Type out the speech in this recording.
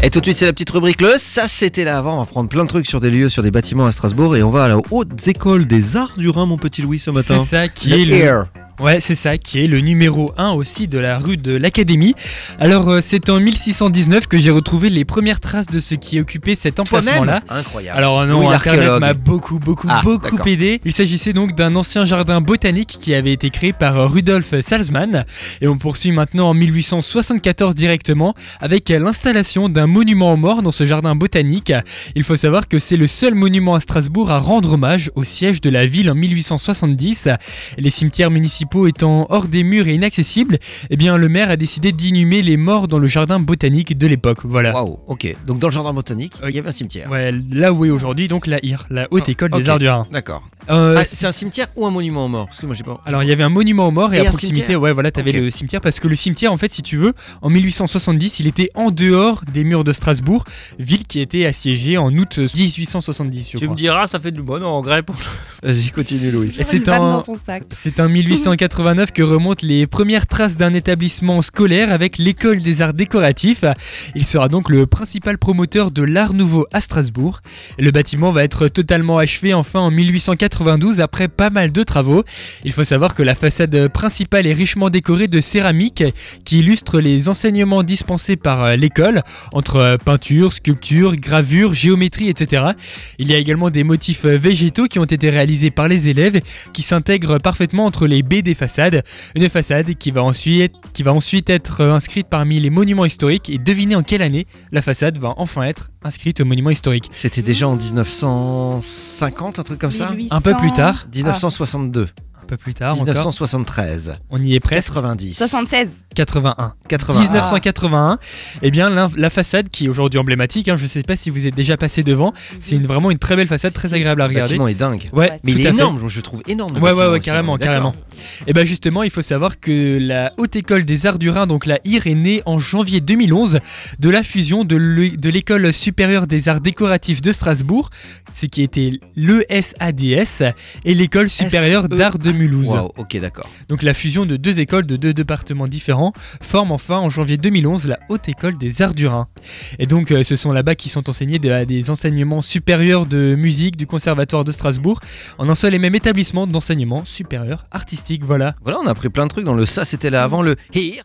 Et tout de suite, c'est la petite rubrique le ça c'était là avant. On va prendre plein de trucs sur des lieux, sur des bâtiments à Strasbourg et on va à la haute école des arts du Rhin, mon petit Louis, ce matin. C'est ça qui est Le. Ouais, c'est ça qui est le numéro 1 aussi de la rue de l'Académie. Alors euh, c'est en 1619 que j'ai retrouvé les premières traces de ce qui occupait cet emplacement-là. Incroyable. Alors euh, non, Internet l'archéologue. m'a beaucoup, beaucoup, Ah, beaucoup aidé. Il s'agissait donc d'un ancien jardin botanique qui avait été créé par euh, Rudolf Salzmann. Et on poursuit maintenant en 1874 directement avec l'installation d'un monument aux morts dans ce jardin botanique. Il faut savoir que c'est le seul monument à Strasbourg à rendre hommage au siège de la ville en 1870. Les cimetières municipaux étant hors des murs et inaccessibles, eh bien le maire a décidé d'inhumer les morts dans le jardin botanique de l'époque. Voilà. Waouh, ok. Donc dans le jardin botanique, Oui. il y avait un cimetière. Ouais, là où est aujourd'hui donc la la Haute École des. Arts du Rhin. D'accord. Euh, Ah, c'est un cimetière ou un monument aux morts? J'ai pas. alors il y avait un monument aux morts et, Et à un proximité, ouais voilà, t'avais Ok. le cimetière parce que le cimetière en fait, si tu veux, en 1870, il était en dehors des murs de Strasbourg, ville qui était assiégée en août 1870, je Tu crois. me diras, ça fait du bon engrais pour. Vas-y, continue, Louis. C'est sac. C'est en 1889 que remontent les premières traces d'un établissement scolaire avec l'école des arts décoratifs. Il sera donc le principal promoteur de l'art nouveau à Strasbourg. Le bâtiment va être totalement achevé enfin en 1892 après pas mal de travaux. Il faut savoir que la façade principale est richement décorée de céramique qui illustre les enseignements dispensés par euh, l'école entre euh, peinture, sculpture, gravure, géométrie, etc. Il y a également des motifs euh, végétaux qui ont été réalisés par les élèves qui s'intègrent parfaitement entre les baies des façades. Une façade qui va ensuite, qui va ensuite être inscrite parmi les monuments historiques et devinez en quelle année la façade va enfin être inscrite au monument historique. C'était déjà en 1950, un truc comme ça 1800. Un peu plus tard, 1962, un peu plus tard encore, 1973, on y est presque, 90, 76. 81. 80. 1981, eh bien la, la façade qui est aujourd'hui emblématique, hein, je sais pas si vous êtes déjà passé devant, c'est une, vraiment une très belle façade, très agréable à Le regarder. bâtiment est dingue. Ouais, Mais tout il est à fait. énorme, je trouve énorme. le Ouais, ouais, ouais, carrément, carrément. Et bien justement, il faut savoir que la Haute École des Arts du Rhin, donc la IR, est née en janvier 2011 de la fusion de l'e- l'École supérieure des arts décoratifs de Strasbourg, ce qui était l'ESADS, et l'École supérieure d'art de Mulhouse. Ok, d'accord. Donc la fusion de deux écoles de deux départements différents forme enfin en janvier 2011 la Haute École des Arts du Rhin. Et donc euh, ce sont là-bas qui sont enseignés de- des enseignements supérieurs de musique du Conservatoire de Strasbourg en un seul et même établissement d'enseignement supérieur artistique. Voilà. Voilà, on a appris plein de trucs dans le ça c'était là avant le here.